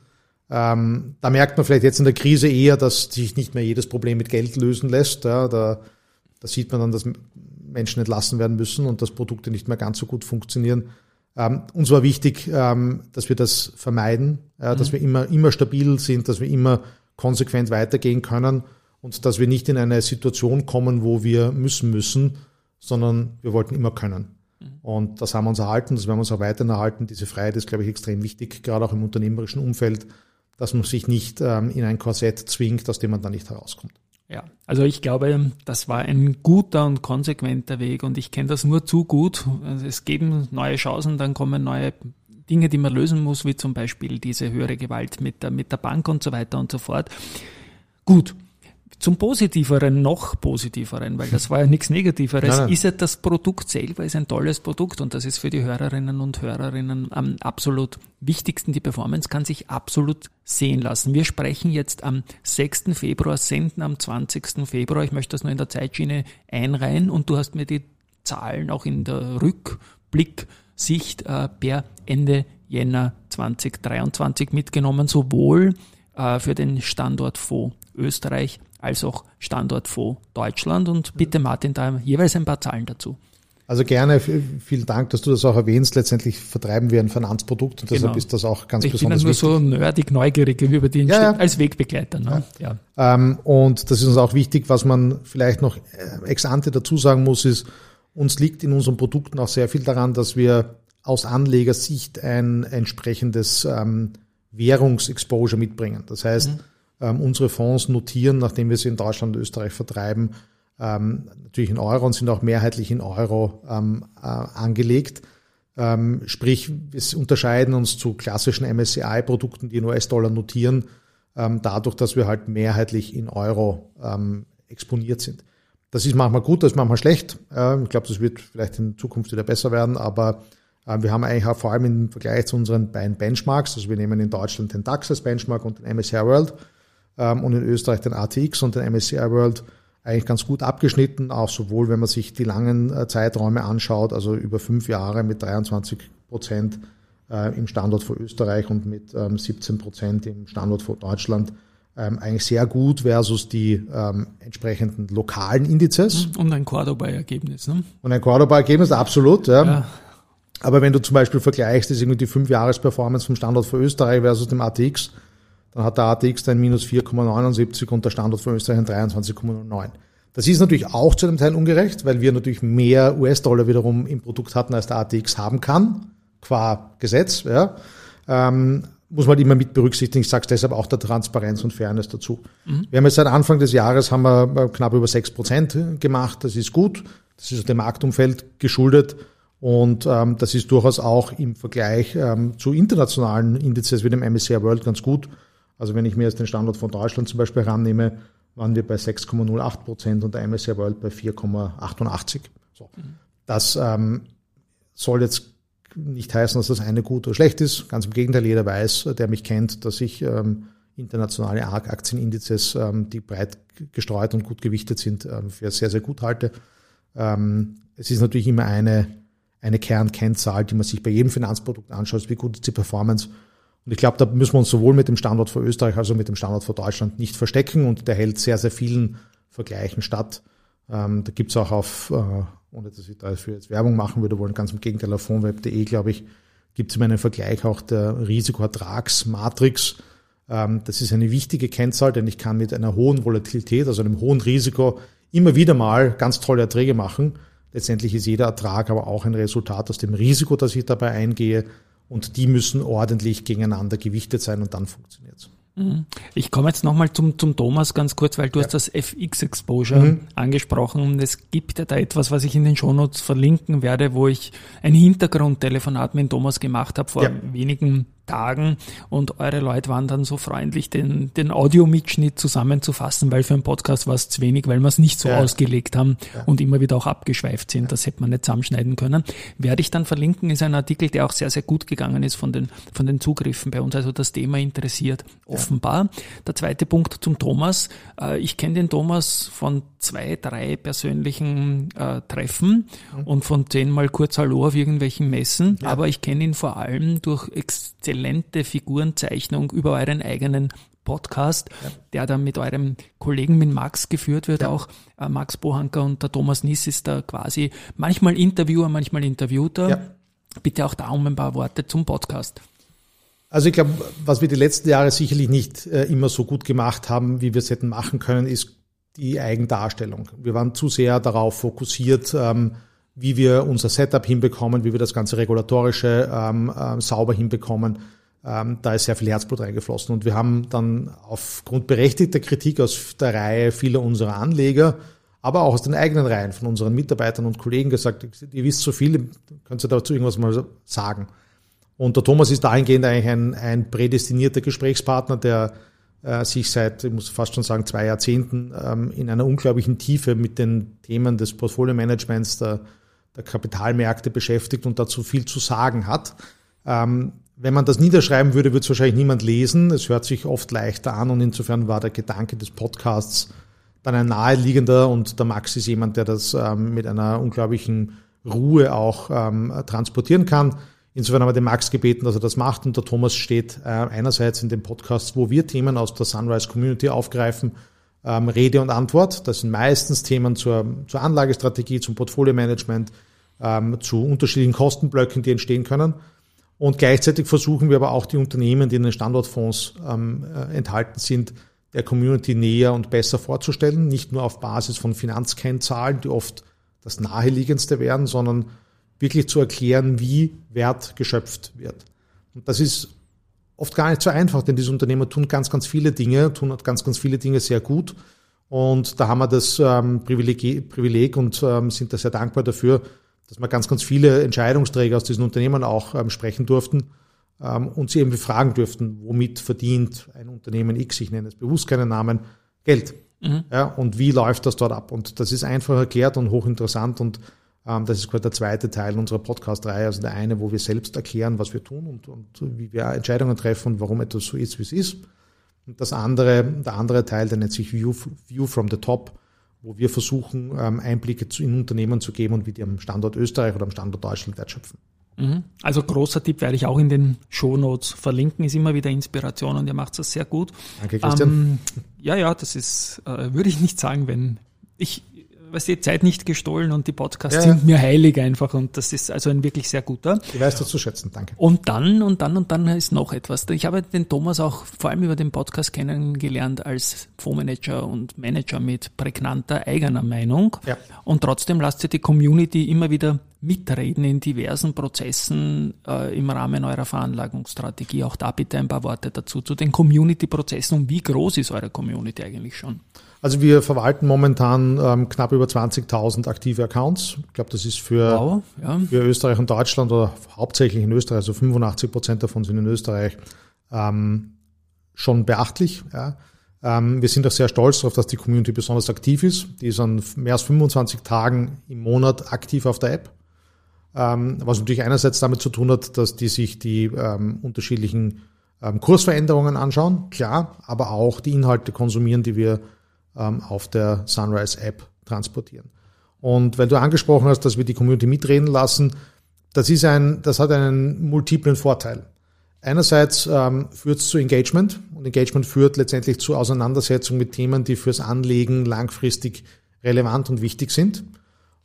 Ähm, da merkt man vielleicht jetzt in der Krise eher, dass sich nicht mehr jedes Problem mit Geld lösen lässt. Ja, da, da sieht man dann, dass Menschen entlassen werden müssen und dass Produkte nicht mehr ganz so gut funktionieren. Ähm, uns war wichtig, ähm, dass wir das vermeiden, äh, mhm. dass wir immer, immer stabil sind, dass wir immer konsequent weitergehen können und dass wir nicht in eine Situation kommen, wo wir müssen müssen, sondern wir wollten immer können. Und das haben wir uns erhalten, das werden wir uns auch weiterhin erhalten. Diese Freiheit ist, glaube ich, extrem wichtig, gerade auch im unternehmerischen Umfeld, dass man sich nicht ähm, in ein Korsett zwingt, aus dem man dann nicht herauskommt. Ja, also ich glaube, das war ein guter und konsequenter Weg und ich kenne das nur zu gut. Also es geben neue Chancen, dann kommen neue Dinge, die man lösen muss, wie zum Beispiel diese höhere Gewalt mit der, mit der Bank und so weiter und so fort. Gut, zum Positiveren, noch Positiveren, weil das war ja nichts Negativeres, nein, ist ja das Produkt selber ist ein tolles Produkt und das ist für die Hörerinnen und Hörerinnen am absolut wichtigsten. Die Performance kann sich absolut sehen lassen. Wir sprechen jetzt am 6. Februar, senden am 20. Februar. Ich möchte das nur in der Zeitschiene einreihen und du hast mir die Zahlen auch in der Rückblicksicht äh, per Ende Jänner 2023 mitgenommen, sowohl äh, für den Standort Fonds Österreich als auch Standortfonds Deutschland. Und bitte Martin, da jeweils ein paar Zahlen dazu. Also gerne, vielen Dank, dass du das auch erwähnst. Letztendlich vertreiben wir ein Finanzprodukt und deshalb genau. ist das auch ganz ich besonders wichtig. Ich bin ja nur so nerdig neugierig über den ja, ja. als Wegbegleiter. Ne? Ja. ja. Ähm, und das ist uns auch wichtig, was man vielleicht noch äh, ex ante dazu sagen muss, ist, uns liegt in unseren Produkten auch sehr viel daran, dass wir aus Anlegersicht ein entsprechendes ähm, Währungsexposure mitbringen. Das heißt, mhm ähm, unsere Fonds notieren, nachdem wir sie in Deutschland und Österreich vertreiben, ähm, natürlich in Euro und sind auch mehrheitlich in Euro ähm, äh, angelegt. Ähm, sprich, wir unterscheiden uns zu klassischen MSCI-Produkten, die in US-Dollar notieren, ähm, dadurch, dass wir halt mehrheitlich in Euro ähm, exponiert sind. Das ist manchmal gut, das ist manchmal schlecht. Äh, ich glaube, das wird vielleicht in Zukunft wieder besser werden, aber äh, wir haben eigentlich auch vor allem im Vergleich zu unseren beiden Benchmarks, also wir nehmen in Deutschland den DAX als Benchmark und den MSCI World, ähm, und in Österreich den ATX und den MSCI World eigentlich ganz gut abgeschnitten, auch sowohl wenn man sich die langen äh, Zeiträume anschaut, also über fünf Jahre mit 23 Prozent äh, im Standort für Österreich und mit 17 ähm, Prozent im Standort für Deutschland ähm, eigentlich sehr gut versus die ähm, entsprechenden lokalen Indizes. Und ein Cordoba-Ergebnis. Ne? Und ein Cordoba-Ergebnis, absolut. Ja. ja. Aber wenn du zum Beispiel vergleichst, ist irgendwie die fünf Jahres-Performance vom Standort für Österreich versus dem ATX, dann hat der ATX ein minus 4,79 und der Standort von Österreich ein 23,09. Das ist natürlich auch zu einem Teil ungerecht, weil wir natürlich mehr US-Dollar wiederum im Produkt hatten, als der ATX haben kann, qua Gesetz. Ja. Ähm, muss man halt immer mit berücksichtigen. Ich sage es deshalb auch der Transparenz und Fairness dazu. Mhm. Wir haben jetzt seit Anfang des Jahres haben wir knapp über sechs Prozent gemacht. Das ist gut. Das ist dem Marktumfeld geschuldet. Und ähm, das ist durchaus auch im Vergleich ähm, zu internationalen Indizes wie dem MSCI World ganz gut. Also wenn ich mir jetzt den Standort von Deutschland zum Beispiel herannehme, waren wir bei 6,08 Prozent und der MSCI World bei 4,88. So. Mhm. Das ähm, soll jetzt nicht heißen, dass das eine gut oder schlecht ist. Ganz im Gegenteil, jeder weiß, der mich kennt, dass ich ähm, internationale Aktienindices, ähm, die breit gestreut und gut gewichtet sind, ähm, für sehr, sehr gut halte. Ähm, es ist natürlich immer eine, eine Kernkennzahl, die man sich bei jedem Finanzprodukt anschaut, wie gut ist die Performance. Und ich glaube, da müssen wir uns sowohl mit dem Standort für Österreich als auch mit dem Standort für Deutschland nicht verstecken und der hält sehr, sehr vielen Vergleichen statt. Ähm, da gibt's auch auf, äh, ohne dass ich dafür jetzt Werbung machen würde wollen, ganz im Gegenteil auf phoneweb.de, glaube ich, gibt es einen Vergleich auch der Risikoertragsmatrix. Ähm, das ist eine wichtige Kennzahl, denn ich kann mit einer hohen Volatilität, also einem hohen Risiko, immer wieder mal ganz tolle Erträge machen. Letztendlich ist jeder Ertrag aber auch ein Resultat aus dem Risiko, das ich dabei eingehe. Und die müssen ordentlich gegeneinander gewichtet sein und dann funktioniert es. Mhm. Ich komme jetzt nochmal zum, zum Thomas ganz kurz, weil du ja. hast das FX-Exposure mhm. angesprochen und es gibt ja da etwas, was ich in den Shownotes verlinken werde, wo ich ein Hintergrundtelefonat mit Thomas gemacht habe vor ja. wenigen Tagen und eure Leute waren dann so freundlich, den, den Audiomitschnitt zusammenzufassen, weil für einen Podcast war es zu wenig, weil wir es nicht so ja. ausgelegt haben ja. und immer wieder auch abgeschweift sind. Das hätte man nicht zusammenschneiden können. Werde ich dann verlinken, ist ein Artikel, der auch sehr, sehr gut gegangen ist von den, von den Zugriffen bei uns. Also das Thema interessiert offenbar. Der zweite Punkt zum Thomas. Äh, ich kenne den Thomas von zwei, drei persönlichen äh, Treffen mhm. und von zehnmal kurz Hallo auf irgendwelchen Messen, aber ich kenne ihn vor allem durch exzellente exzellente Figurenzeichnung über euren eigenen Podcast, ja. der dann mit eurem Kollegen, mit Max geführt wird, ja. auch äh, Max Bohanker und der Thomas Niss ist da quasi manchmal Interviewer, manchmal Interviewter. Ja. Bitte auch da um ein paar Worte zum Podcast. Also ich glaube, was wir die letzten Jahre sicherlich nicht äh, immer so gut gemacht haben, wie wir es hätten machen können, ist die Eigendarstellung. Wir waren zu sehr darauf fokussiert, ähm, wie wir unser Setup hinbekommen, wie wir das ganze regulatorische ähm, äh, sauber hinbekommen. Ähm, da ist sehr viel Herzblut reingeflossen. Und wir haben dann aufgrund berechtigter Kritik aus der Reihe vieler unserer Anleger, aber auch aus den eigenen Reihen von unseren Mitarbeitern und Kollegen gesagt, ihr wisst so viel, könnt ihr dazu irgendwas mal sagen. Und der Thomas ist dahingehend eigentlich ein, ein prädestinierter Gesprächspartner, der äh, sich seit, ich muss fast schon sagen, zwei Jahrzehnten ähm, in einer unglaublichen Tiefe mit den Themen des Portfolio-Managements, der der Kapitalmärkte beschäftigt und dazu viel zu sagen hat. Ähm, wenn man das niederschreiben würde, würde es wahrscheinlich niemand lesen. Es hört sich oft leichter an und insofern war der Gedanke des Podcasts dann ein naheliegender und der Max ist jemand, der das ähm, mit einer unglaublichen Ruhe auch ähm, transportieren kann. Insofern haben wir den Max gebeten, dass er das macht und der Thomas steht äh, einerseits in dem Podcast, wo wir Themen aus der Sunrise Community aufgreifen, ähm, Rede und Antwort. Das sind meistens Themen zur, zur Anlagestrategie, zum Portfolio-Management, ähm, zu unterschiedlichen Kostenblöcken, die entstehen können. Und gleichzeitig versuchen wir aber auch die Unternehmen, die in den Standortfonds ähm, äh, enthalten sind, der Community näher und besser vorzustellen. Nicht nur auf Basis von Finanzkennzahlen, die oft das naheliegendste wären, sondern wirklich zu erklären, wie Wert geschöpft wird. Und das ist oft gar nicht so einfach, denn diese Unternehmer tun ganz, ganz viele Dinge, tun ganz, ganz viele Dinge sehr gut. Und da haben wir das ähm, Privileg, Privileg und ähm, sind da sehr dankbar dafür, dass wir ganz, ganz viele Entscheidungsträger aus diesen Unternehmen auch ähm, sprechen durften ähm, und sie eben befragen dürften, womit verdient ein Unternehmen X, ich nenne es bewusst keinen Namen, Geld. Mhm. Ja, und wie läuft das dort ab? Und das ist einfach erklärt und hochinteressant und ähm, das ist quasi der zweite Teil unserer Podcast-Reihe, also der eine, wo wir selbst erklären, was wir tun und, und wie wir Entscheidungen treffen und warum etwas so ist, wie es ist. Und das andere, der andere Teil, der nennt sich View, View from the Top, wo wir versuchen, ähm, Einblicke in Unternehmen zu geben und wie die am Standort Österreich oder am Standort Deutschland wertschöpfen. Mhm. Also großer Tipp werde ich auch in den Show Notes verlinken, ist immer wieder Inspiration und ihr macht das sehr gut. Danke, Christian. Ähm, ja, ja, das ist, äh, würde ich nicht sagen, wenn ich was die Zeit nicht gestohlen und die Podcasts Ja, sind mir heilig einfach und das ist also ein wirklich sehr guter. Ich weiß das zu schätzen, danke. Und dann und dann und dann ist noch etwas. Ich habe den Thomas auch vor allem über den Podcast kennengelernt als Fondsmanager und Manager mit prägnanter eigener Meinung. Ja. Und trotzdem lasst ihr die Community immer wieder mitreden in diversen Prozessen äh, im Rahmen eurer Veranlagungsstrategie. Auch da bitte ein paar Worte dazu, zu den Community-Prozessen und wie groß ist eure Community eigentlich schon? Also wir verwalten momentan ähm, knapp über 20.000 aktive Accounts. Ich glaube, das ist für, Wow, ja. für Österreich und Deutschland oder hauptsächlich in Österreich, also 85 Prozent davon sind in Österreich, ähm, schon beachtlich. Ja. Ähm, wir sind auch sehr stolz darauf, dass die Community besonders aktiv ist. Die ist an mehr als 25 Tagen im Monat aktiv auf der App. Ähm, was natürlich einerseits damit zu tun hat, dass die sich die ähm, unterschiedlichen ähm, Kursveränderungen anschauen, klar, aber auch die Inhalte konsumieren, die wir auf der Sunrise App transportieren. Und weil du angesprochen hast, dass wir die Community mitreden lassen, das ist ein, das hat einen multiplen Vorteil. Einerseits ähm, führt es zu Engagement und Engagement führt letztendlich zu Auseinandersetzung mit Themen, die fürs Anlegen langfristig relevant und wichtig sind.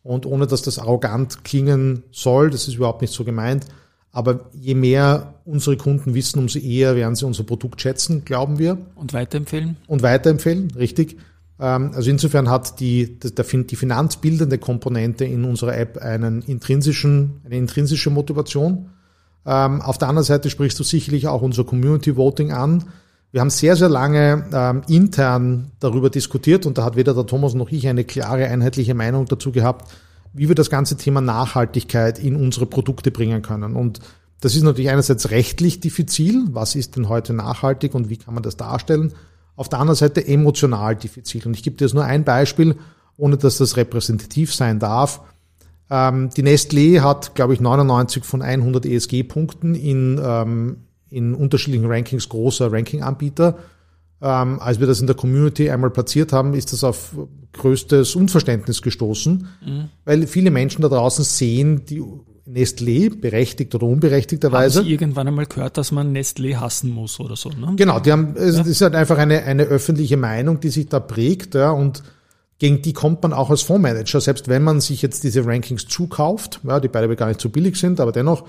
Und ohne dass das arrogant klingen soll, das ist überhaupt nicht so gemeint, aber je mehr unsere Kunden wissen, umso eher werden sie unser Produkt schätzen, glauben wir Und weiterempfehlen? und weiterempfehlen, richtig. Ähm, Also insofern hat die, die finanzbildende Komponente in unserer App einen intrinsischen, eine intrinsische Motivation. Ähm, Auf der anderen Seite sprichst du sicherlich auch unser Community Voting an. Wir haben sehr, sehr lange ähm, intern darüber diskutiert und da hat weder der Thomas noch ich eine klare, einheitliche Meinung dazu gehabt, wie wir das ganze Thema Nachhaltigkeit in unsere Produkte bringen können. Und das ist natürlich einerseits rechtlich diffizil. Was ist denn heute nachhaltig und wie kann man das darstellen? Auf der anderen Seite emotional diffizil. Und ich gebe dir jetzt nur ein Beispiel, ohne dass das repräsentativ sein darf. Ähm, die Nestlé hat, glaube ich, 99 von 100 ESG-Punkten in, ähm, in unterschiedlichen Rankings großer Ranking-Anbieter. Ähm, als wir das in der Community einmal platziert haben, ist das auf größtes Unverständnis gestoßen, weil viele Menschen da draußen sehen die Nestlé, berechtigt oder Haben unberechtigterweise. Sie irgendwann einmal gehört, dass man Nestlé hassen muss oder so, ne? Genau, die haben, es ist halt einfach eine, eine öffentliche Meinung, die sich da prägt, ja, und gegen die kommt man auch als Fondsmanager, selbst wenn man sich jetzt diese Rankings zukauft, ja, die beide gar nicht so billig sind, aber dennoch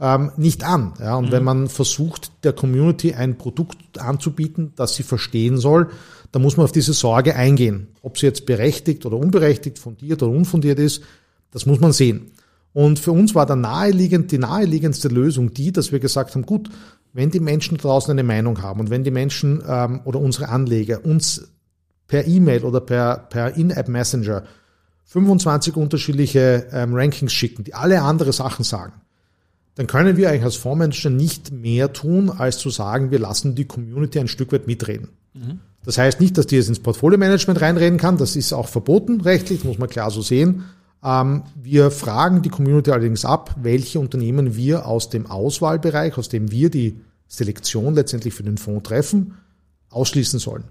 ähm, nicht an. Ja, und wenn man versucht, der Community ein Produkt anzubieten, das sie verstehen soll, dann muss man auf diese Sorge eingehen. Ob sie jetzt berechtigt oder unberechtigt, fundiert oder unfundiert ist, das muss man sehen. Und für uns war der naheliegend, die naheliegendste Lösung die, dass wir gesagt haben, gut, wenn die Menschen draußen eine Meinung haben und wenn die Menschen ähm, oder unsere Anleger uns per E-Mail oder per, per In-App Messenger 25 unterschiedliche ähm, Rankings schicken, die alle andere Sachen sagen, dann können wir eigentlich als Fondsmanager nicht mehr tun, als zu sagen, wir lassen die Community ein Stück weit mitreden. Das heißt nicht, dass die jetzt ins Portfolio-Management reinreden kann, das ist auch verboten rechtlich, das muss man klar so sehen. Ähm, wir fragen die Community allerdings ab, welche Unternehmen wir aus dem Auswahlbereich, aus dem wir die Selektion letztendlich für den Fonds treffen, ausschließen sollen.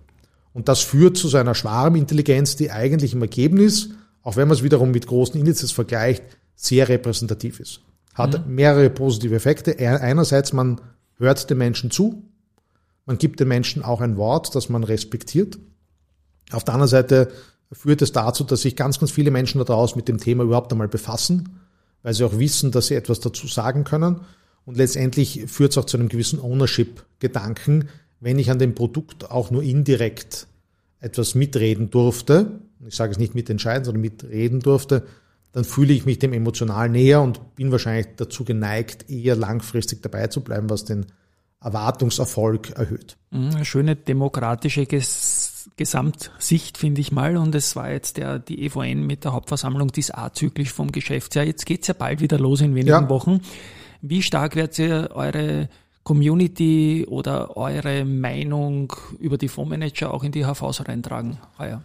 Und das führt zu so einer Schwarmintelligenz, die eigentlich im Ergebnis, auch wenn man es wiederum mit großen Indizes vergleicht, sehr repräsentativ ist. Hat mehrere positive Effekte. Einerseits, man hört den Menschen zu, man gibt den Menschen auch ein Wort, das man respektiert. Auf der anderen Seite führt es dazu, dass sich ganz, ganz viele Menschen da draußen mit dem Thema überhaupt einmal befassen, weil sie auch wissen, dass sie etwas dazu sagen können. Und letztendlich führt es auch zu einem gewissen Ownership-Gedanken, wenn ich an dem Produkt auch nur indirekt etwas mitreden durfte, ich sage es nicht mitentscheiden, sondern mitreden durfte, dann fühle ich mich dem emotional näher und bin wahrscheinlich dazu geneigt, eher langfristig dabei zu bleiben, was den Erwartungserfolg erhöht. Mhm, schöne demokratische Ges Gesamtsicht, finde ich mal. Und es war jetzt der, die EVN mit der Hauptversammlung, die ist azyklisch vom Geschäftsjahr. Jetzt geht's ja bald wieder los in wenigen Ja. Wochen. Wie stark werdet ihr eure Community oder eure Meinung über die Fondsmanager auch in die HVs reintragen heuer?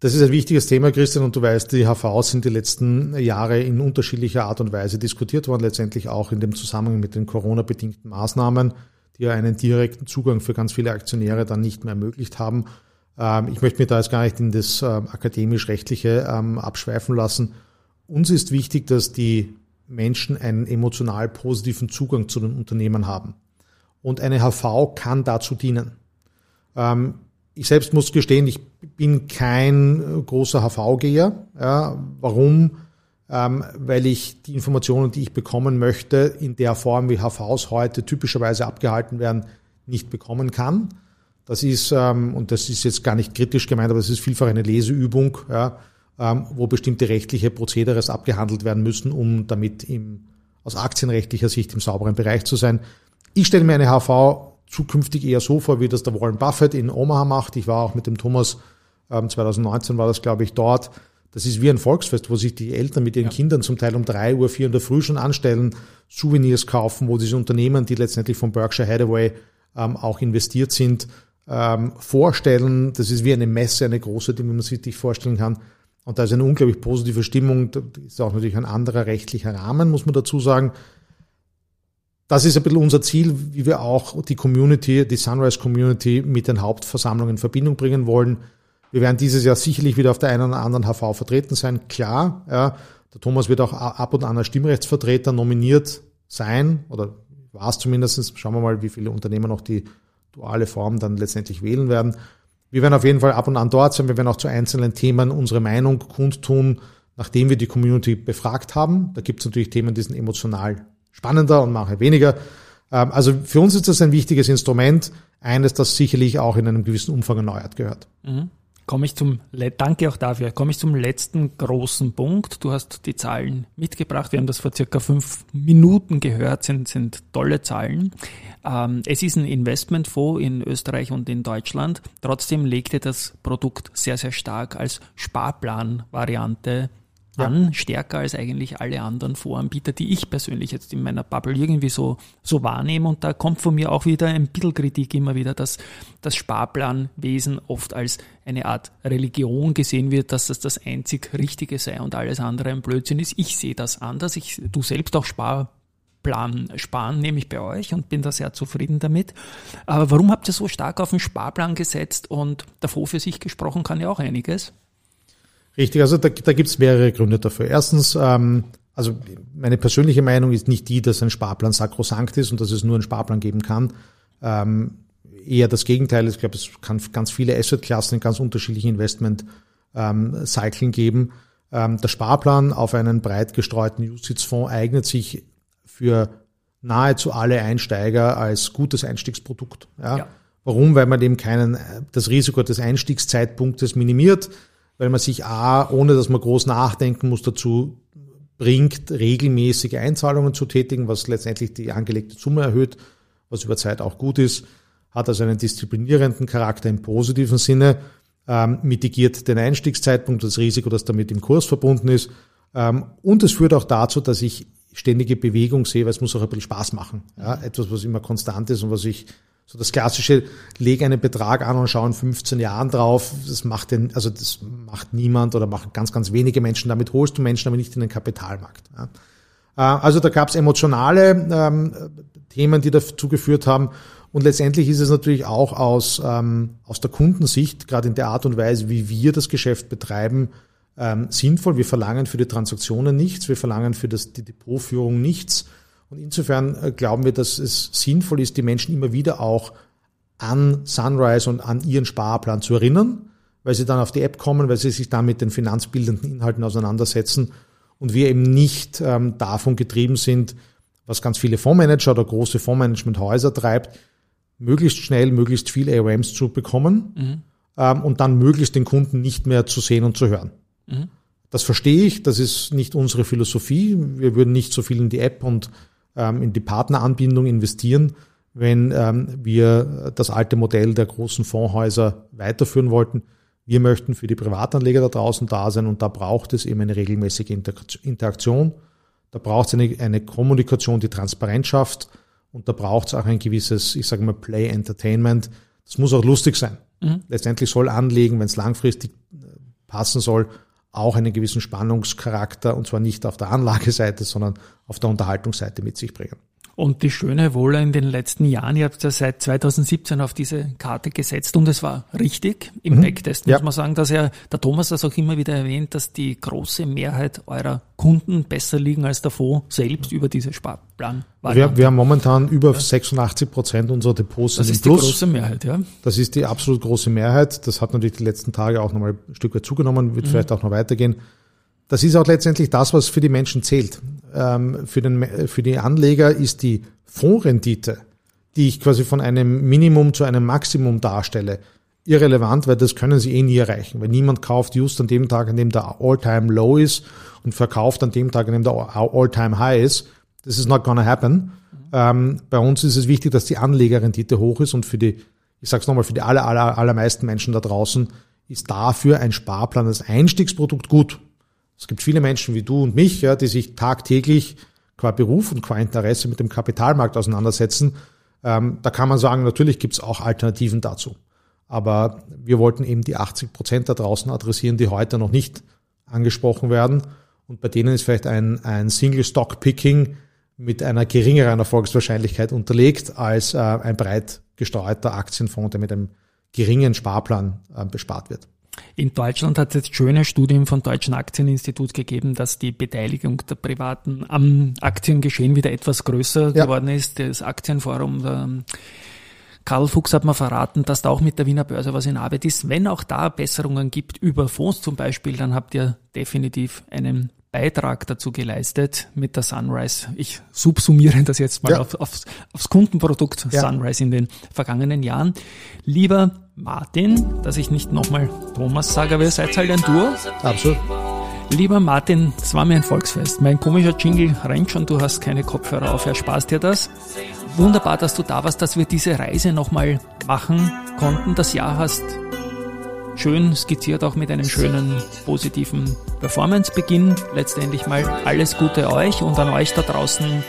Das ist ein wichtiges Thema, Christian, und du weißt, die HVs sind die letzten Jahre in unterschiedlicher Art und Weise diskutiert worden, letztendlich auch in dem Zusammenhang mit den Corona-bedingten Maßnahmen, ja einen direkten Zugang für ganz viele Aktionäre dann nicht mehr ermöglicht haben. Ähm, Ich möchte mir da jetzt gar nicht in das ähm, akademisch-rechtliche ähm, abschweifen lassen. Uns ist wichtig, dass die Menschen einen emotional positiven Zugang zu den Unternehmen haben. Und eine HV kann dazu dienen. Ich selbst muss gestehen, ich bin kein großer HV-Geher. Warum? Ähm, weil ich die Informationen, die ich bekommen möchte, in der Form, wie HVs heute typischerweise abgehalten werden, nicht bekommen kann. Das ist, ähm, und das ist jetzt gar nicht kritisch gemeint, aber es ist vielfach eine Leseübung, ja, ähm, wo bestimmte rechtliche Prozederes abgehandelt werden müssen, um damit im, aus aktienrechtlicher Sicht im sauberen Bereich zu sein. Ich stelle mir eine HV zukünftig eher so vor, wie das der Warren Buffett in Omaha macht. Ich war auch mit dem Thomas, ähm, 2019 war das, glaube ich, dort. Das ist wie ein Volksfest, wo sich die Eltern mit ihren ja. Kindern zum Teil um drei Uhr, vier in der Früh schon anstellen, Souvenirs kaufen, wo diese Unternehmen, die letztendlich von Berkshire Hathaway ähm, auch investiert sind, ähm, vorstellen. Das ist wie eine Messe, eine große, die man sich vorstellen kann. Und da ist eine unglaublich positive Stimmung. Da ist auch natürlich ein anderer rechtlicher Rahmen, muss man dazu sagen. Das ist ein bisschen unser Ziel, wie wir auch die Community, die Sunrise Community mit den Hauptversammlungen in Verbindung bringen wollen. Wir werden dieses Jahr sicherlich wieder auf der einen oder anderen HV vertreten sein. Klar, ja, der Thomas wird auch ab und an als Stimmrechtsvertreter nominiert sein oder war es zumindest. Schauen wir mal, wie viele Unternehmer noch die duale Form dann letztendlich wählen werden. Wir werden auf jeden Fall ab und an dort sein. Wir werden auch zu einzelnen Themen unsere Meinung kundtun, nachdem wir die Community befragt haben. Da gibt es natürlich Themen, die sind emotional spannender und manche weniger. Ähm, also für uns ist das ein wichtiges Instrument, eines, das sicherlich auch in einem gewissen Umfang erneuert gehört. Mhm komme ich zum, danke auch dafür, komme ich zum letzten großen Punkt. Du hast die Zahlen mitgebracht. Wir haben das vor circa fünf Minuten gehört, sind, sind tolle Zahlen. Ähm, es ist ein Investmentfonds in Österreich und in Deutschland. Trotzdem legte das Produkt sehr, sehr stark als Sparplan-Variante ja. an, stärker als eigentlich alle anderen Voranbieter, die ich persönlich jetzt in meiner Bubble irgendwie so, so wahrnehme. Und da kommt von mir auch wieder ein bisschen Kritik immer wieder, dass das Sparplanwesen oft als eine Art Religion gesehen wird, dass das das einzig Richtige sei und alles andere ein Blödsinn ist. Ich sehe das anders. Ich, du selbst auch Sparplan sparen, nehme ich bei euch und bin da sehr zufrieden damit. Aber warum habt ihr so stark auf den Sparplan gesetzt und davor für sich gesprochen kann ja auch einiges? Richtig, also da, da gibt es mehrere Gründe dafür. Erstens, ähm, also meine persönliche Meinung ist nicht die, dass ein Sparplan sakrosankt ist und dass es nur einen Sparplan geben kann. Ähm, eher das Gegenteil. Ich glaube, es kann ganz viele Assetklassen in ganz unterschiedlichen Investment-Cyclen ähm, geben. Ähm, der Sparplan auf einen breit gestreuten USITS-Fonds eignet sich für nahezu alle Einsteiger als gutes Einstiegsprodukt. Ja? ja. Warum? Weil man eben keinen, das Risiko des Einstiegszeitpunktes minimiert weil man sich A, ohne dass man groß nachdenken muss, dazu bringt, regelmäßige Einzahlungen zu tätigen, was letztendlich die angelegte Summe erhöht, was über Zeit auch gut ist, hat also einen disziplinierenden Charakter im positiven Sinne, ähm, mitigiert den Einstiegszeitpunkt, das Risiko, das damit im Kurs verbunden ist. Ähm, und es führt auch dazu, dass ich ständige Bewegung sehe, weil es muss auch ein bisschen Spaß machen. Ja, etwas, was immer konstant ist und was ich so das klassische, leg einen Betrag an und schau in 15 Jahren drauf. Das macht den, also das macht niemand oder machen ganz, ganz wenige Menschen. Damit holst du Menschen aber nicht in den Kapitalmarkt. Äh, also da gab es emotionale ähm, Themen, die dazu geführt haben. Und letztendlich ist es natürlich auch aus, ähm, aus der Kundensicht, gerade in der Art und Weise, wie wir das Geschäft betreiben, ähm, sinnvoll. Wir verlangen für die Transaktionen nichts, wir verlangen für das, die Depotführung nichts. Und insofern äh, glauben wir, dass es sinnvoll ist, die Menschen immer wieder auch an Sunrise und an ihren Sparplan zu erinnern, weil sie dann auf die App kommen, weil sie sich dann mit den finanzbildenden Inhalten auseinandersetzen und wir eben nicht ähm, davon getrieben sind, was ganz viele Fondsmanager oder große Fondsmanagementhäuser treibt, möglichst schnell, möglichst viele AOMs zu bekommen mhm. ähm, und dann möglichst den Kunden nicht mehr zu sehen und zu hören. Mhm. Das verstehe ich, das ist nicht unsere Philosophie. Wir würden nicht so viel in die App und ähm, in die Partneranbindung investieren, wenn ähm, wir das alte Modell der großen Fondshäuser weiterführen wollten. Wir möchten für die Privatanleger da draußen da sein und da braucht es eben eine regelmäßige Interaktion. Da braucht es eine, eine Kommunikation, die Transparenz schafft und da braucht es auch ein gewisses, ich sage mal, Play Entertainment. Das muss auch lustig sein. Mhm. Letztendlich soll Anlegen, wenn es langfristig äh, passen soll, auch einen gewissen Spannungscharakter und zwar nicht auf der Anlageseite, sondern auf der Unterhaltungsseite mit sich bringen. Und die schöne Wohle in den letzten Jahren, ihr habt ja seit 2017 auf diese Karte gesetzt und es war richtig. Im Mhm. Backtest Ja. muss man sagen, dass er, der Thomas das auch immer wieder erwähnt, dass die große Mehrheit eurer Kunden besser liegen als der Fonds selbst über diese Sparplan. Wir, wir haben momentan über 86 Prozent unserer Depots das sind im ist die Plus. große Mehrheit, ja. Das ist die absolut große Mehrheit. Das hat natürlich die letzten Tage auch nochmal ein Stück weit zugenommen, wird vielleicht auch noch weitergehen. Das ist auch letztendlich das, was für die Menschen zählt. Ähm, für, den, für die Anleger ist die Fondsrendite, die ich quasi von einem Minimum zu einem Maximum darstelle, irrelevant, weil das können sie eh nie erreichen. Weil niemand kauft just an dem Tag, an dem der All-Time Low ist und verkauft an dem Tag, an dem der All-Time High ist. Das is not gonna happen. Ähm, bei uns ist es wichtig, dass die Anlegerrendite hoch ist und für die, ich sag's nochmal, für die aller, aller, allermeisten Menschen da draußen ist dafür ein Sparplan als Einstiegsprodukt gut. Es gibt viele Menschen wie du und mich, ja, die sich tagtäglich qua Beruf und qua Interesse mit dem Kapitalmarkt auseinandersetzen. Ähm, da kann man sagen, natürlich gibt's auch Alternativen dazu. Aber wir wollten eben die 80 Prozent da draußen adressieren, die heute noch nicht angesprochen werden. Und bei denen ist vielleicht ein, ein Single-Stock-Picking mit einer geringeren Erfolgswahrscheinlichkeit unterlegt als äh, ein breit gestreuter Aktienfonds, der mit einem geringen Sparplan äh, bespart wird. In Deutschland hat es jetzt schöne Studien vom Deutschen Aktieninstitut gegeben, dass die Beteiligung der Privaten am Aktiengeschehen wieder etwas größer Ja. geworden ist. Das Aktienforum, Karl Fuchs hat mir verraten, dass da auch mit der Wiener Börse was in Arbeit ist. Wenn auch da Besserungen gibt über Fonds zum Beispiel, dann habt ihr definitiv einen Beitrag dazu geleistet mit der Sunrise. Ich subsumiere das jetzt mal Ja. auf, aufs, aufs Kundenprodukt Ja. Sunrise in den vergangenen Jahren. Lieber Martin, dass ich nicht nochmal Thomas sage, aber ihr seid halt ein Duo. Absolut. Lieber Martin, es war mir ein Volksfest. Mein komischer Jingle rennt schon, du hast keine Kopfhörer auf, ersparst dir das. Wunderbar, dass du da warst, dass wir diese Reise nochmal machen konnten. Das Jahr hast schön skizziert, auch mit einem schönen, positiven Performance-Beginn. Letztendlich mal alles Gute euch und an euch da draußen.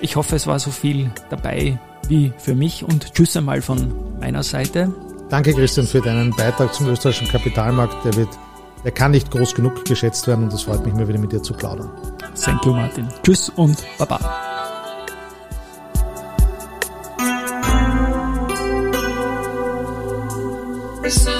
Ich hoffe, es war so viel dabei wie für mich und tschüss einmal von meiner Seite. Danke, Christian, für deinen Beitrag zum österreichischen Kapitalmarkt. Der wird, der kann nicht groß genug geschätzt werden und es freut mich, mal wieder mit dir zu plaudern. Thank you, Martin. Tschüss und Baba. Listen